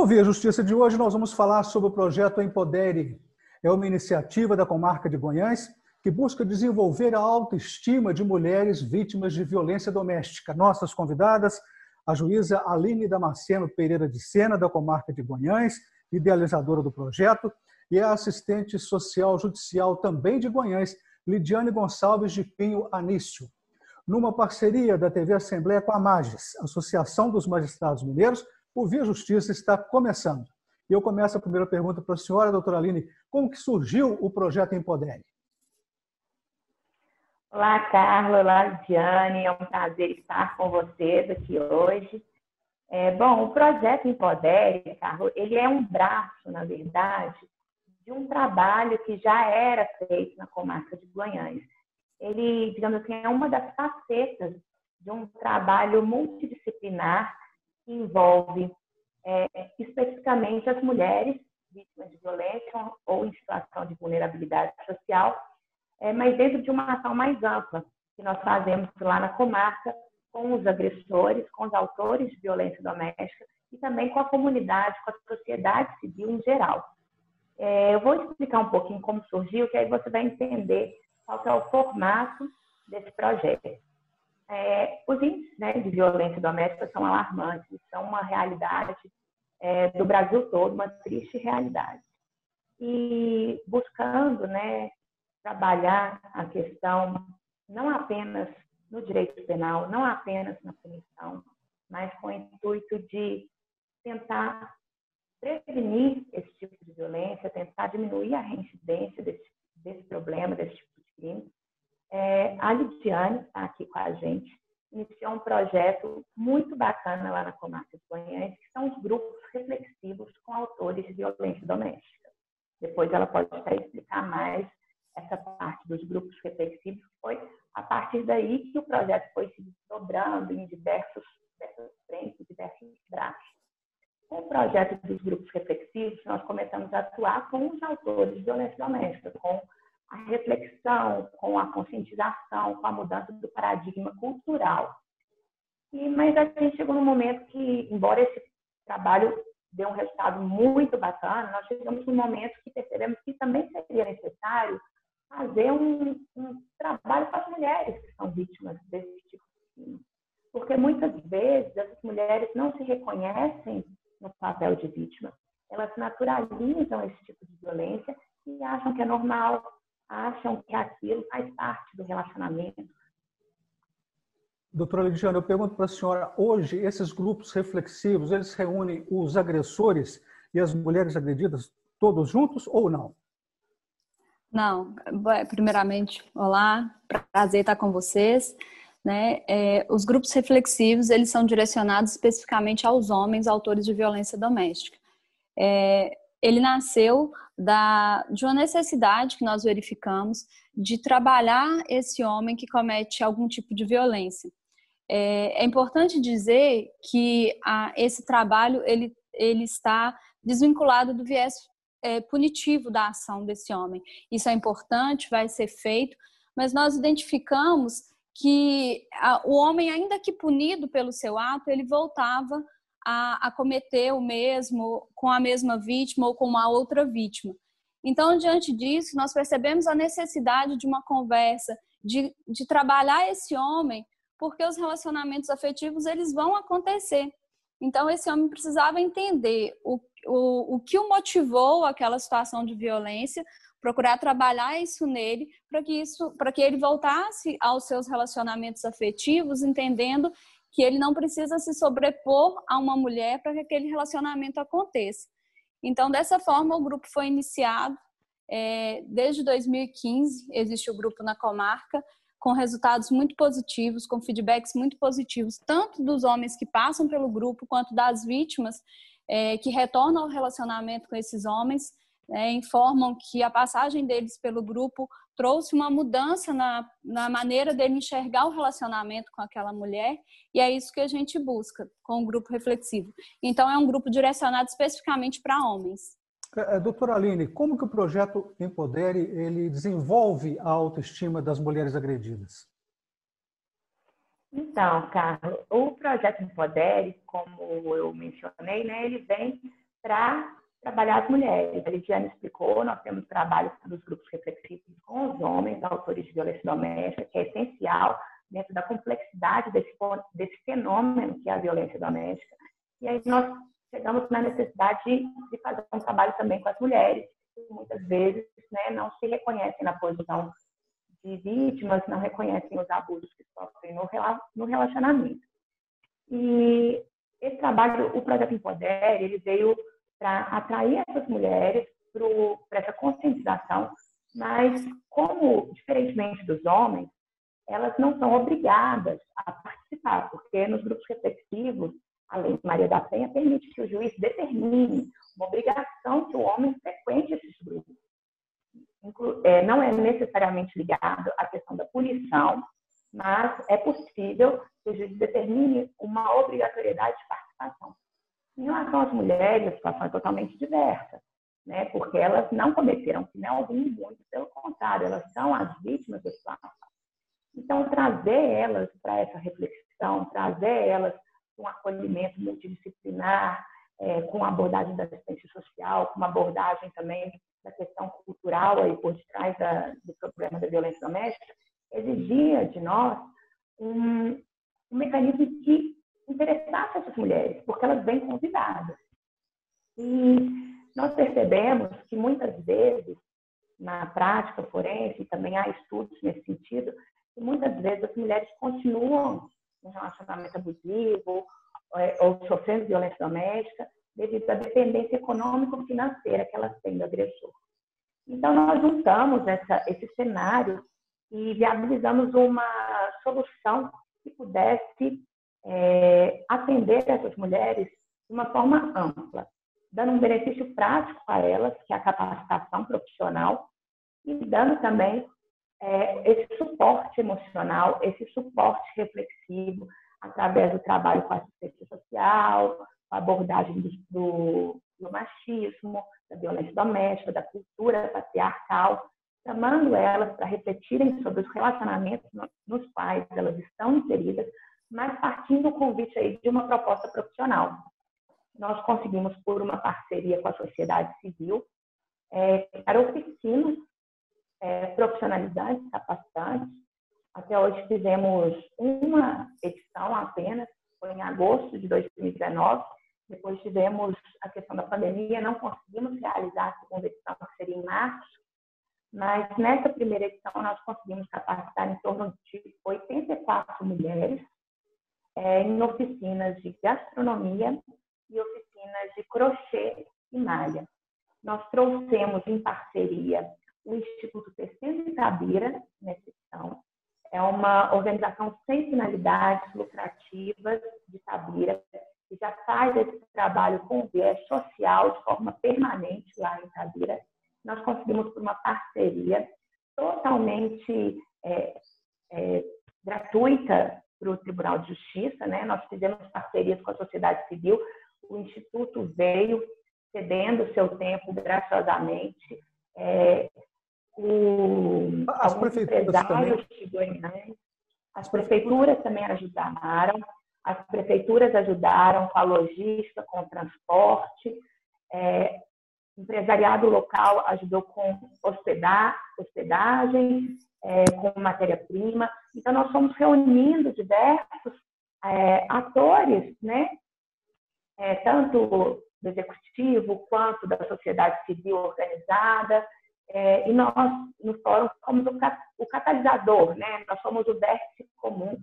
No Via Justiça de hoje, nós vamos falar sobre o projeto Empodere. É uma iniciativa da comarca de Goiás que busca desenvolver a autoestima de mulheres vítimas de violência doméstica. Nossas convidadas, a juíza Aline Damasceno Pereira de Sena, da comarca de Goiás, idealizadora do projeto, e a assistente social judicial também de Goiás, Lidiane Gonçalves de Pinho Anício. Numa parceria da TV Assembleia com a MAGES, Associação dos Magistrados Mineiros, o Via Justiça está começando. E eu começo a primeira pergunta para a senhora, doutora Aline. Como que surgiu o projeto Empodere? Olá, Carla. Olá, Diane. É um prazer estar com vocês aqui hoje. É, bom, o projeto Empodere, Carlos, ele é um braço, na verdade, de um trabalho que já era feito na comarca de Guanhães. Ele, digamos assim, é uma das facetas de um trabalho multidisciplinar que envolve é, especificamente as mulheres vítimas de violência ou em situação de vulnerabilidade social, é, mas dentro de uma ação mais ampla que nós fazemos lá na comarca com os agressores, com os autores de violência doméstica e também com a comunidade, com a sociedade civil em geral. É, eu vou explicar um pouquinho como surgiu, que aí você vai entender qual é o formato desse projeto. É, os índices né, de violência doméstica são alarmantes, são uma realidade é, do Brasil todo, uma triste realidade. E buscando né, trabalhar a questão não apenas no direito penal, não apenas na punição, mas com o intuito de tentar prevenir esse tipo de violência, tentar diminuir a reincidência desse, desse problema, desse tipo de crime. É, a Lidiane está aqui com a gente, iniciou um projeto muito bacana lá na comarca de Goiânia, que são os grupos reflexivos com autores de violência doméstica. Depois ela pode até explicar mais essa parte dos grupos reflexivos, foi a partir daí que o projeto foi se desdobrando em diversos, diversas frentes, diversos braços. Com o projeto dos grupos reflexivos, nós começamos a atuar com os autores de violência doméstica, com a reflexão, com a conscientização, com a mudança do paradigma cultural. E, mas a gente chegou num momento que, embora esse trabalho dê um resultado muito bacana, nós chegamos num momento que percebemos que também seria necessário fazer um, um trabalho com as mulheres que são vítimas desse tipo de crime. Porque muitas vezes essas mulheres não se reconhecem no papel de vítima. Elas naturalizam esse tipo de violência e acham que é normal, acham que aquilo faz parte do relacionamento. Doutora Lidiana, eu pergunto para a senhora, hoje esses grupos reflexivos, eles reúnem os agressores e as mulheres agredidas todos juntos ou não? Não, primeiramente, olá, prazer estar com vocês. Né? É, os grupos reflexivos eles são direcionados especificamente aos homens autores de violência doméstica. É, ele nasceu da, de uma necessidade que nós verificamos de trabalhar esse homem que comete algum tipo de violência. É, é importante dizer que a, esse trabalho ele, ele está desvinculado do viés é, punitivo da ação desse homem. Isso é importante, vai ser feito, mas nós identificamos que a, o homem, ainda que punido pelo seu ato, ele voltava a, a cometer o mesmo com a mesma vítima ou com uma outra vítima. Então, diante disso, nós percebemos a necessidade de uma conversa, de, de trabalhar esse homem, porque os relacionamentos afetivos eles vão acontecer. Então, esse homem precisava entender o, o, o que o motivou aquela situação de violência, procurar trabalhar isso nele para que isso, para que ele voltasse aos seus relacionamentos afetivos, entendendo que ele não precisa se sobrepor a uma mulher para que aquele relacionamento aconteça. Então, dessa forma, o grupo foi iniciado. É, desde 2015 existe o grupo na comarca, com resultados muito positivos, com feedbacks muito positivos, tanto dos homens que passam pelo grupo, quanto das vítimas é, que retornam ao relacionamento com esses homens, é, informam que a passagem deles pelo grupo trouxe uma mudança na, na maneira dele enxergar o relacionamento com aquela mulher, e é isso que a gente busca com o grupo reflexivo. Então, é um grupo direcionado especificamente para homens. É, é, doutora Aline, como que o projeto Empodere ele desenvolve a autoestima das mulheres agredidas? Então, Carlos, o projeto Empodere, como eu mencionei, né, ele vem para trabalhar as mulheres. A Lidiane explicou, nós temos trabalho dos grupos reflexivos com os homens, autores de violência doméstica, que é essencial dentro da complexidade desse, desse fenômeno que é a violência doméstica. E aí nós chegamos na necessidade de, de fazer um trabalho também com as mulheres, que muitas vezes né, não se reconhecem na posição de vítimas, não reconhecem os abusos que sofrem no, no relacionamento. E esse trabalho, o projeto Empoder, ele veio para atrair essas mulheres para essa conscientização, mas como, diferentemente dos homens, elas não são obrigadas a participar, porque nos grupos reflexivos, a lei Maria da Penha permite que o juiz determine uma obrigação que o homem frequente esses grupos. É, não é necessariamente ligado à questão da punição, mas é possível que o juiz determine uma obrigatoriedade de participação. Em relação às mulheres, a situação é totalmente diversa, né? porque elas não cometeram crime algum, muito pelo contrário, elas são as vítimas da situação. Então, trazer elas para essa reflexão, trazer elas para um acolhimento multidisciplinar, é, com abordagem da assistência social, com uma abordagem também da questão cultural aí por detrás da, do problema da violência doméstica, exigia de nós um, um mecanismo que interessasse essas mulheres, porque elas vêm convidadas. E nós percebemos que muitas vezes, na prática forense, também há estudos nesse sentido, que muitas vezes as mulheres continuam em relacionamento abusivo é, ou sofrendo violência doméstica devido à dependência econômico-financeira que elas têm do agressor. Então, nós juntamos essa, esse cenário e viabilizamos uma solução que pudesse é, atender essas mulheres de uma forma ampla, dando um benefício prático a elas, que é a capacitação profissional, e dando também é, esse suporte emocional, esse suporte reflexivo, através do trabalho com assistência social, a abordagem do, do, do machismo, da violência doméstica, da cultura patriarcal, chamando elas para refletirem sobre os relacionamentos nos quais elas estão inseridas, mas partindo do convite aí de uma proposta profissional. Nós conseguimos, por uma parceria com a sociedade civil, é, criar oficinas é, profissionalizantes, capacitantes. Até hoje fizemos uma edição apenas, foi em agosto de 2019. Depois tivemos a questão da pandemia, não conseguimos realizar a segunda edição, que seria em março. Mas nessa primeira edição nós conseguimos capacitar em torno de 84 mulheres é, em oficinas de gastronomia e oficinas de crochê e malha. Nós trouxemos em parceria o Instituto Terceiro de Tabira, nessa edição. É uma organização sem finalidades lucrativas de Tabira, que já faz esse trabalho com viés social de forma permanente lá em Tabira. Nós conseguimos, por uma parceria totalmente é, é, gratuita para o Tribunal de Justiça, né? nós fizemos parcerias com a sociedade civil, o Instituto veio cedendo seu tempo graciosamente, é, o, as prefeituras também. As prefeituras também ajudaram, as prefeituras ajudaram com a logística, com o transporte, é, empresariado local ajudou com hospedar, hospedagem, é, com matéria-prima. Então, nós fomos reunindo diversos é, atores, né? É, tanto do executivo quanto da sociedade civil organizada, é, e nós, no fórum, somos o, o catalisador, né? nós somos o vértice comum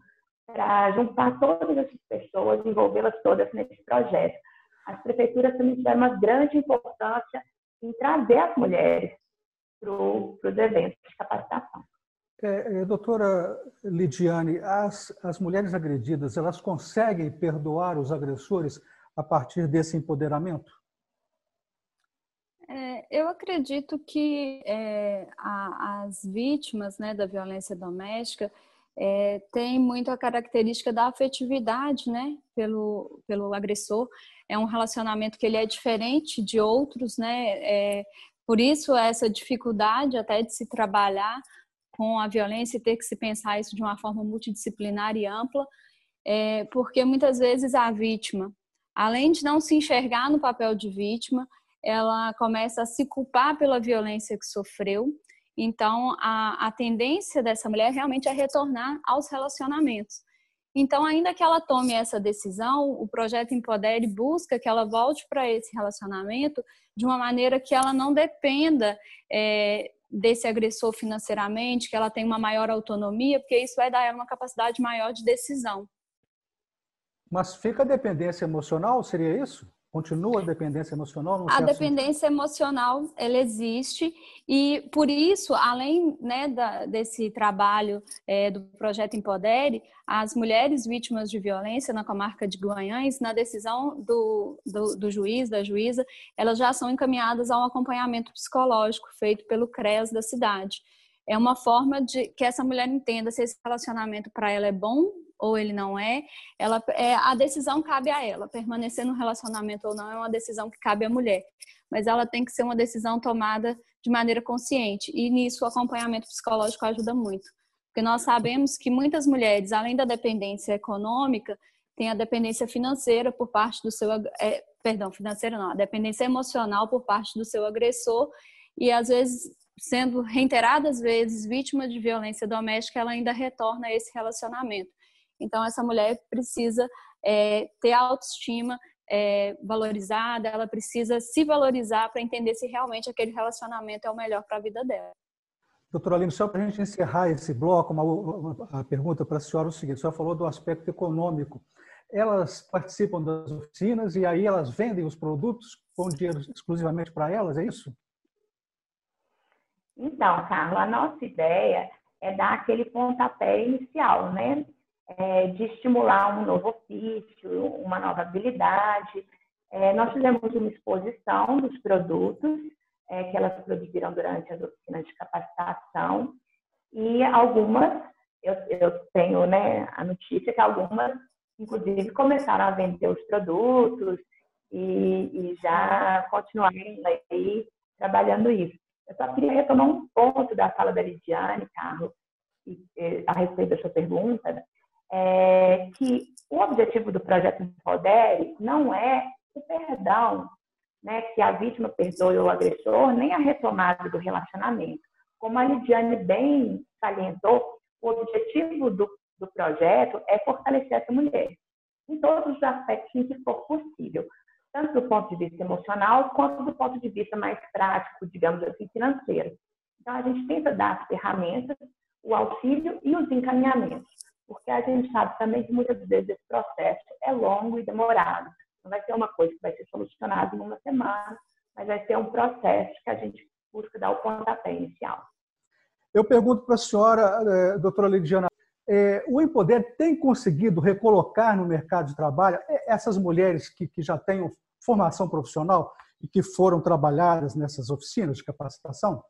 para juntar todas essas pessoas, envolvê-las todas nesse projeto. As prefeituras também tiveram uma grande importância em trazer as mulheres para os eventos de capacitação. É, é, doutora Lidiane, as, as mulheres agredidas, elas conseguem perdoar os agressores a partir desse empoderamento? É, eu acredito que é, a, as vítimas né, da violência doméstica é, têm muito a característica da afetividade né, pelo, pelo agressor. É um relacionamento que ele é diferente de outros, né? É, por isso essa dificuldade até de se trabalhar com a violência e ter que se pensar isso de uma forma multidisciplinar e ampla, é, porque muitas vezes a vítima além de não se enxergar no papel de vítima, ela começa a se culpar pela violência que sofreu. Então, a, a tendência dessa mulher realmente é retornar aos relacionamentos. Então, ainda que ela tome essa decisão, o projeto Empodere busca que ela volte para esse relacionamento de uma maneira que ela não dependa é, desse agressor financeiramente, que ela tenha uma maior autonomia, porque isso vai dar ela uma capacidade maior de decisão. Mas fica a dependência emocional, seria isso? Continua a dependência emocional? a dependência sentido? emocional, ela existe e por isso, além né, da, desse trabalho é, do projeto Empodere, as mulheres vítimas de violência na comarca de Guanhães, na decisão do, do, do juiz, da juíza, elas já são encaminhadas a um acompanhamento psicológico feito pelo CREAS da cidade. É uma forma de que essa mulher entenda se esse relacionamento para ela é bom ou ele não é, ela, é, a decisão cabe a ela. Permanecer no relacionamento ou não é uma decisão que cabe à mulher. Mas ela tem que ser uma decisão tomada de maneira consciente. E nisso o acompanhamento psicológico ajuda muito. Porque nós sabemos que muitas mulheres, além da dependência econômica, têm a dependência financeira por parte do seu. É, perdão, financeira não, a dependência emocional por parte do seu agressor. E às vezes sendo reiteradas vezes vítima de violência doméstica, ela ainda retorna a esse relacionamento. Então, essa mulher precisa é, ter autoestima é, valorizada, ela precisa se valorizar para entender se realmente aquele relacionamento é o melhor para a vida dela. Doutora Aline, só para a gente encerrar esse bloco, uma, uma, pergunta para a senhora é o seguinte: a senhora falou do aspecto econômico. Elas participam das oficinas e aí elas vendem os produtos com dinheiro exclusivamente para elas, é isso? Então, Carlos, a nossa ideia é dar aquele pontapé inicial, né? é, de estimular um novo ofício, uma nova habilidade. É, nós fizemos uma exposição dos produtos é, que elas produziram durante as oficinas de capacitação e algumas, eu, eu tenho né, a notícia que algumas, inclusive, começaram a vender os produtos e, e já continuaram aí trabalhando isso. Eu só queria retomar um ponto da fala da Lidiane, Carlos, a respeito da sua pergunta, é, que o objetivo do projeto Empodere não é o perdão, né, que a vítima perdoe o agressor, nem a retomada do relacionamento. Como a Lidiane bem salientou, o objetivo do, do projeto é fortalecer essa mulher em todos os aspectos em que for possível, tanto do ponto de vista emocional quanto do ponto de vista mais prático, digamos assim, financeiro. Então, a gente tenta dar as ferramentas, o auxílio e os encaminhamentos porque a gente sabe também que muitas vezes esse processo é longo e demorado. Não vai ser uma coisa que vai ser solucionada em uma semana, mas vai ser um processo que a gente busca dar o pontapé inicial. Eu pergunto para a senhora, eh, doutora Lidiana, é, o Empoder tem conseguido recolocar no mercado de trabalho essas mulheres que, que já têm formação profissional e que foram trabalhadas nessas oficinas de capacitação?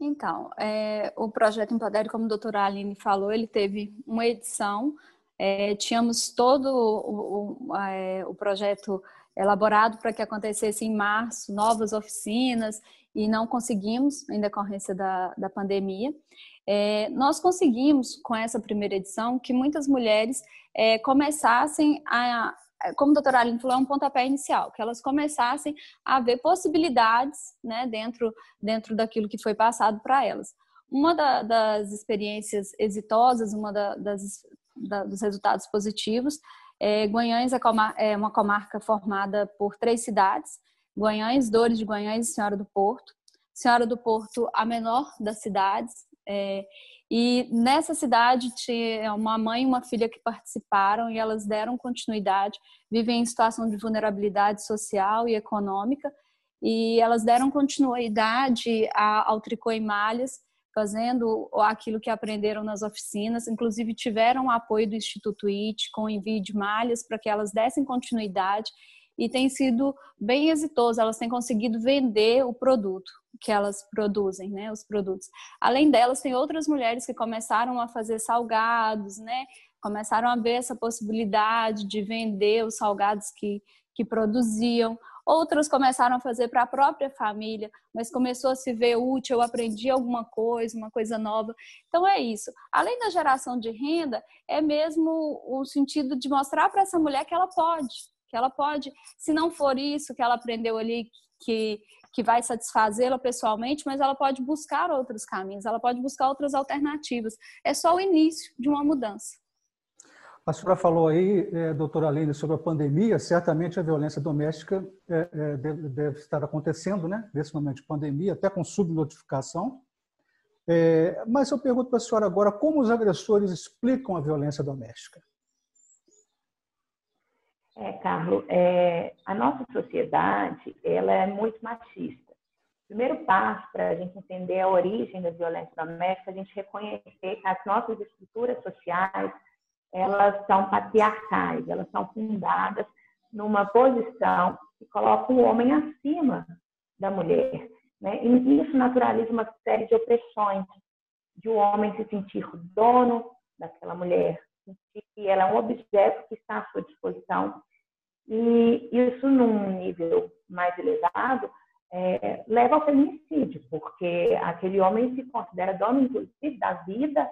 Então, é, o projeto Empodere, como a doutora Aline falou, ele teve uma edição, é, tínhamos todo o, o, é, o projeto elaborado para que acontecesse em março, novas oficinas, e não conseguimos, em decorrência da, da pandemia. É, nós conseguimos, com essa primeira edição, que muitas mulheres é, começassem a, como a doutora Aline falou, é um pontapé inicial, que elas começassem a ver possibilidades né, dentro, dentro daquilo que foi passado para elas. Uma da, das experiências exitosas, uma da, das, da, dos resultados positivos, é, Guanhães é, é uma comarca formada por três cidades, Guanhães, Dores de Guanhães e Senhora do Porto. Senhora do Porto, a menor das cidades, é, e nessa cidade tinha uma mãe e uma filha que participaram e elas deram continuidade, vivem em situação de vulnerabilidade social e econômica, e elas deram continuidade ao tricô e malhas, fazendo aquilo que aprenderam nas oficinas, inclusive tiveram apoio do Instituto IT com envio de malhas para que elas dessem continuidade e tem sido bem exitoso, elas têm conseguido vender o produto que elas produzem, né, os produtos. Além delas, tem outras mulheres que começaram a fazer salgados, né, começaram a ver essa possibilidade de vender os salgados que, que produziam. outras começaram a fazer para a própria família, mas começou a se ver útil, eu aprendi alguma coisa, uma coisa nova. Então é isso. Além da geração de renda, é mesmo o sentido de mostrar para essa mulher que ela pode, que ela pode, se não for isso que ela aprendeu ali, que que vai satisfazê-la pessoalmente, mas ela pode buscar outros caminhos, ela pode buscar outras alternativas. É só o início de uma mudança. A senhora falou aí, é, doutora Aline, sobre a pandemia. Certamente a violência doméstica é, é, deve, deve, estar acontecendo, né? Nesse momento de pandemia, até com subnotificação. É, mas eu pergunto para a senhora agora, como os agressores explicam a violência doméstica? É, Carlos, é, a nossa sociedade ela é muito machista. O primeiro passo para a gente entender a origem da violência doméstica, a gente reconhecer que as nossas estruturas sociais elas são patriarcais, elas são fundadas numa posição que coloca o homem acima da mulher. Né? E isso naturaliza uma série de opressões, de o um homem se sentir dono daquela mulher, sentir que ela é um objeto que está à sua disposição. E isso, num nível mais elevado, é, leva ao feminicídio, porque aquele homem se considera dono, inclusive, da vida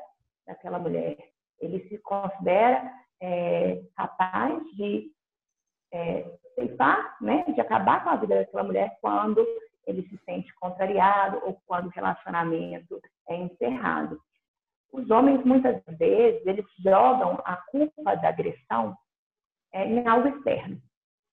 daquela mulher ele se considera é, capaz de é, ceifar, né, de acabar com a vida daquela mulher quando ele se sente contrariado ou quando o relacionamento é encerrado. Os homens, muitas vezes, eles jogam a culpa da agressão é, em algo externo.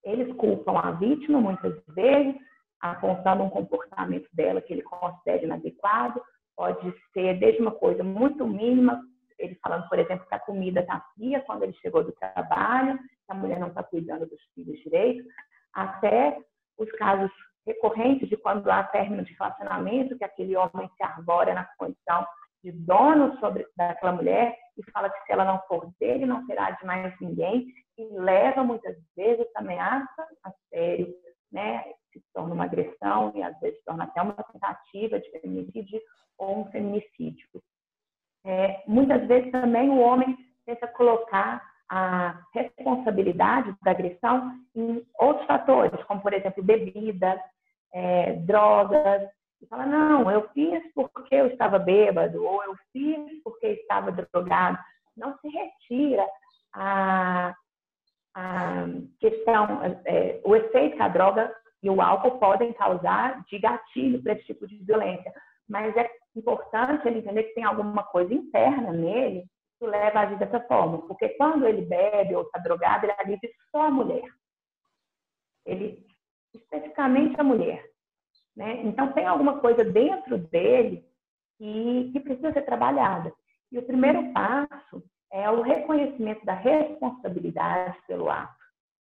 Eles culpam a vítima, muitas vezes, apontando um comportamento dela que ele considera inadequado. Pode ser desde uma coisa muito mínima, ele falando, por exemplo, que a comida está fria quando ele chegou do trabalho, que a mulher não está cuidando dos filhos direito, até os casos recorrentes de quando há término de relacionamento, que aquele homem se arbora na condição de dono sobre daquela mulher e fala que se ela não for dele, não será de mais ninguém, e leva muitas vezes essa ameaça a sério, né? Se torna uma agressão e às vezes se torna até uma tentativa de feminicídio ou um feminicídio. É, muitas vezes também o homem tenta colocar a responsabilidade da agressão em outros fatores, como, por exemplo, bebidas, é, drogas, e fala, não, eu fiz porque eu estava bêbado, ou eu fiz porque estava drogado. Não se retira a, a questão, é, o efeito que a droga e o álcool podem causar de gatilho para esse tipo de violência mas é importante ele entender que tem alguma coisa interna nele que leva a agir dessa forma. Porque quando ele bebe ou está drogado, ele agride só a mulher. Ele, especificamente a mulher. Né? Então, tem alguma coisa dentro dele que, que precisa ser trabalhada. E o primeiro passo é o reconhecimento da responsabilidade pelo ato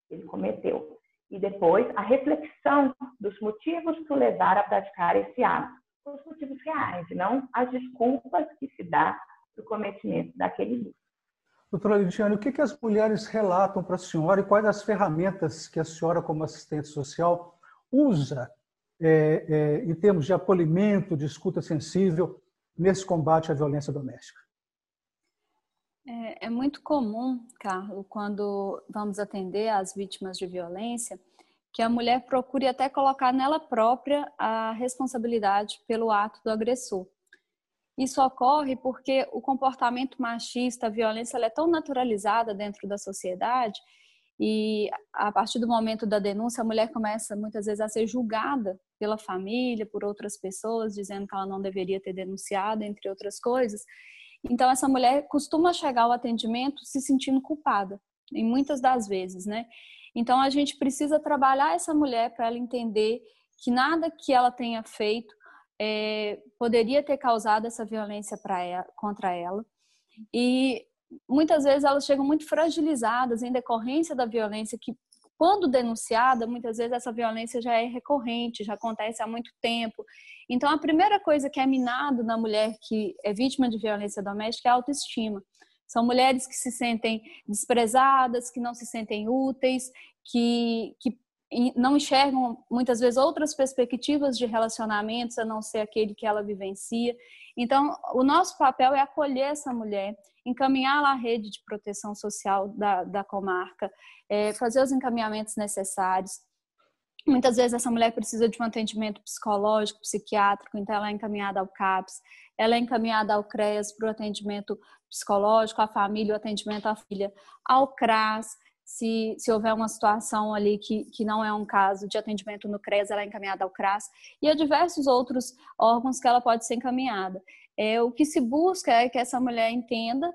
que ele cometeu. E depois, a reflexão dos motivos que o levaram a praticar esse ato os motivos reais, não as desculpas que se dá para o cometimento daquele livro. Doutora Lidiane, o que, que as mulheres relatam para a senhora e quais as ferramentas que a senhora, como assistente social, usa é, é, em termos de acolhimento, de escuta sensível nesse combate à violência doméstica? É, é muito comum, Carlos, quando vamos atender as vítimas de violência, que a mulher procure até colocar nela própria a responsabilidade pelo ato do agressor. Isso ocorre porque o comportamento machista, a violência, é tão naturalizada dentro da sociedade e a partir do momento da denúncia, a mulher começa muitas vezes a ser julgada pela família, por outras pessoas, dizendo que ela não deveria ter denunciado, entre outras coisas. Então, essa mulher costuma chegar ao atendimento se sentindo culpada, em muitas das vezes, né? Então a gente precisa trabalhar essa mulher para ela entender que nada que ela tenha feito é, poderia ter causado essa violência ela, contra ela. E muitas vezes elas chegam muito fragilizadas em decorrência da violência que quando denunciada, muitas vezes essa violência já é recorrente, já acontece há muito tempo. Então, a primeira coisa que é minado na mulher que é vítima de violência doméstica é a autoestima. São mulheres que se sentem desprezadas, que não se sentem úteis, que, que não enxergam muitas vezes outras perspectivas de relacionamentos a não ser aquele que ela vivencia. Então, o nosso papel é acolher essa mulher, encaminhá-la à rede de proteção social da, da comarca, é, fazer os encaminhamentos necessários. Muitas vezes essa mulher precisa de um atendimento psicológico, psiquiátrico, então ela é encaminhada ao CAPS, ela é encaminhada ao CREAS para o atendimento psicológico, à família, o atendimento à filha, ao CRAS, se, se houver uma situação ali que, que não é um caso de atendimento no CRES, ela é encaminhada ao CRAS, e a diversos outros órgãos que ela pode ser encaminhada. É, o que se busca é que essa mulher entenda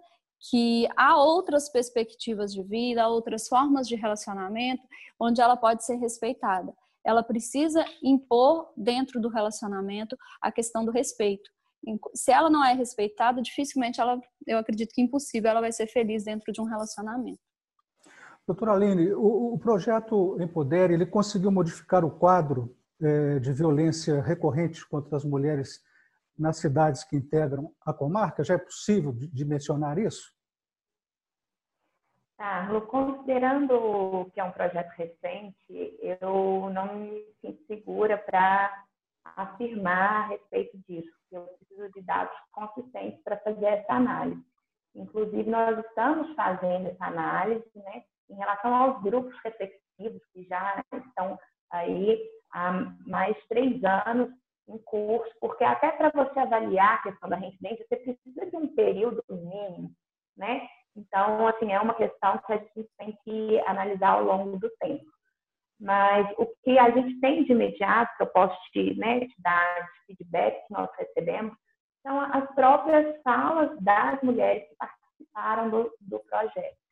que há outras perspectivas de vida, outras formas de relacionamento onde ela pode ser respeitada. Ela precisa impor dentro do relacionamento a questão do respeito. Se ela não é respeitada, dificilmente ela, eu acredito que impossível ela vai ser feliz dentro de um relacionamento. Doutora Aline, o, o projeto Empodere, ele conseguiu modificar o quadro é, de violência recorrente contra as mulheres nas cidades que integram a comarca? Já é possível dimensionar isso? Carlos, considerando que é um projeto recente, eu não me sinto segura para afirmar a respeito disso. Eu preciso de dados consistentes para fazer essa análise. Inclusive, nós estamos fazendo essa análise né, em relação aos grupos reflexivos que já estão aí há mais três anos em curso, porque até para você avaliar a questão da reincidência, você precisa de um período mínimo, né? Então, assim, é uma questão que a gente tem que analisar ao longo do tempo. Mas o que a gente tem de imediato, que eu posso te, né, te dar de feedback que nós recebemos, são as próprias falas das mulheres que participaram do, do projeto.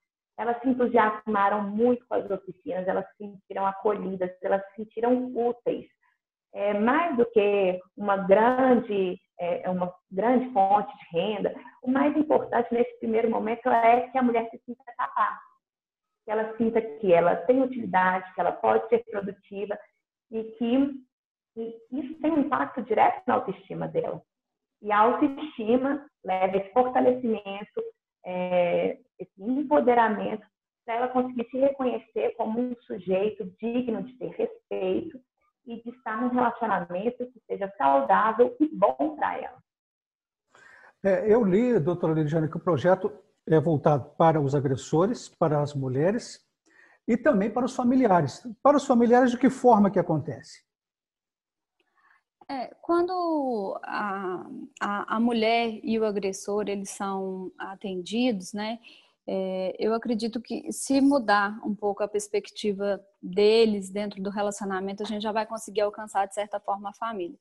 Elas se entusiasmaram muito com as oficinas, elas se sentiram acolhidas, elas se sentiram úteis. É, mais do que uma grande, é, uma grande fonte de renda, o mais importante nesse primeiro momento é que a mulher se sinta capaz, que ela sinta que ela tem utilidade, que ela pode ser produtiva e que e isso tem um impacto direto na autoestima dela. E a autoestima leva esse fortalecimento, é, esse empoderamento para ela conseguir se reconhecer como um sujeito digno de ter respeito e de estar num relacionamento que seja saudável e bom para ela. É, eu li, doutora Lidiane, que o projeto é voltado para os agressores, para as mulheres e também para os familiares. Para os familiares, de que forma que acontece? É, quando a, a, a, mulher e o agressor eles são atendidos, né? É, eu acredito que se mudar um pouco a perspectiva deles dentro do relacionamento, a gente já vai conseguir alcançar de certa forma a família.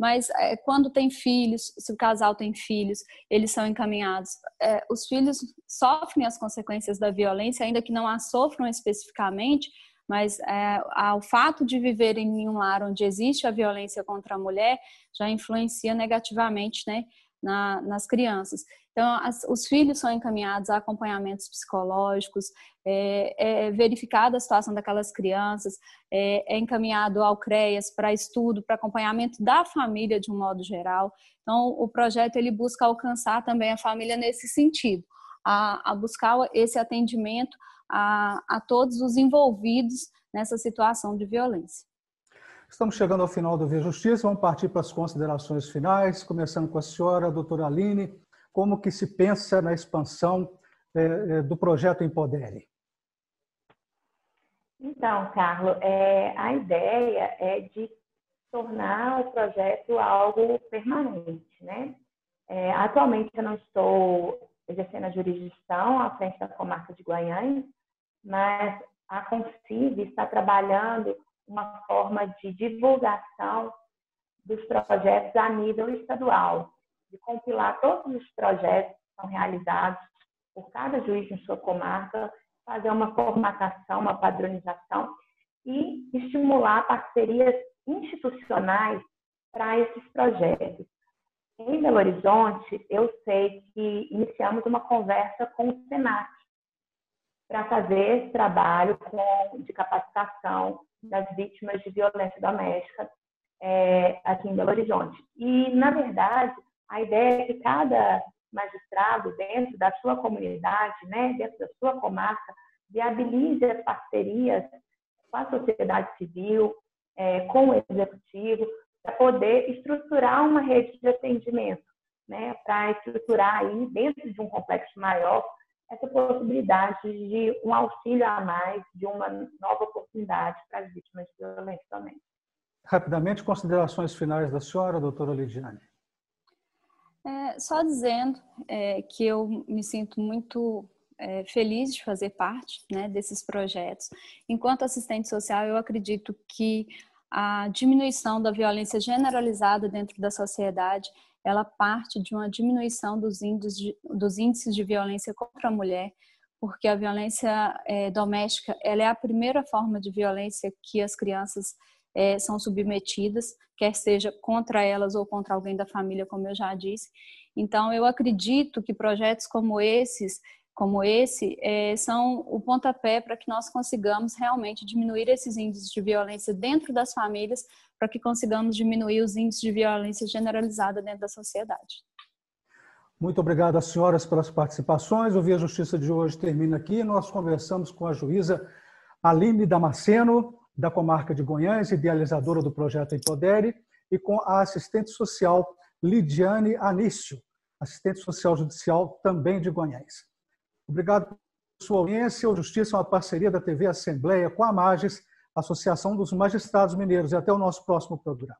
Mas é, quando tem filhos, se o casal tem filhos, eles são encaminhados. É, os filhos sofrem as consequências da violência, ainda que não a sofram especificamente, mas é, o fato de viver em um lar onde existe a violência contra a mulher já influencia negativamente né, na, nas crianças. Então, as, os filhos são encaminhados a acompanhamentos psicológicos, é, é verificada a situação daquelas crianças, é, é encaminhado ao CREAS para estudo, para acompanhamento da família de um modo geral. Então, o projeto ele busca alcançar também a família nesse sentido, a, a buscar esse atendimento a, a todos os envolvidos nessa situação de violência. Estamos chegando ao final do Via Justiça, vamos partir para as considerações finais, começando com a senhora, a doutora Aline, como que se pensa na expansão é, do projeto Empodere? Então, Carlos, é, a ideia é de tornar o projeto algo permanente, né? É, atualmente eu não estou exercendo a jurisdição à frente da comarca de Guanhães, mas a Concive está trabalhando uma forma de divulgação dos projetos a nível estadual, de compilar todos os projetos que são realizados por cada juiz em sua comarca, fazer uma formatação, uma padronização e estimular parcerias institucionais para esses projetos. Em Belo Horizonte, eu sei que iniciamos uma conversa com o Senac, para fazer esse trabalho com, de capacitação das vítimas de violência doméstica é, aqui em Belo Horizonte. E, na verdade, a ideia é que cada magistrado, dentro da sua comunidade, né, dentro da sua comarca, viabilize as parcerias com a sociedade civil, é, com o executivo, para poder estruturar uma rede de atendimento, né, para estruturar aí, dentro de um complexo maior, essa possibilidade de um auxílio a mais, de uma nova oportunidade para as vítimas de violência doméstica. Rapidamente, considerações finais da senhora, doutora Lidiane. É, só dizendo é, que eu me sinto muito é, feliz de fazer parte né, desses projetos. Enquanto assistente social, eu acredito que a diminuição da violência generalizada dentro da sociedade ela parte de uma diminuição dos índices de, dos índices de violência contra a mulher, porque a violência é, doméstica ela é a primeira forma de violência que as crianças é, são submetidas, quer seja contra elas ou contra alguém da família, como eu já disse. Então, eu acredito que projetos como esses como esse é, são o pontapé para que nós consigamos realmente diminuir esses índices de violência dentro das famílias, para que consigamos diminuir os índices de violência generalizada dentro da sociedade. Muito obrigado às senhoras pelas participações. O Via Justiça de hoje termina aqui. Nós conversamos com a juíza Aline Damasceno, da comarca de Goiás, idealizadora do projeto Empodere, e com a assistente social Lidiane Anício, assistente social judicial também de Goiás. Obrigado por sua audiência. O Justiça é uma parceria da TV Assembleia com a MAGES, Associação dos Magistrados Mineiros. E até o nosso próximo programa.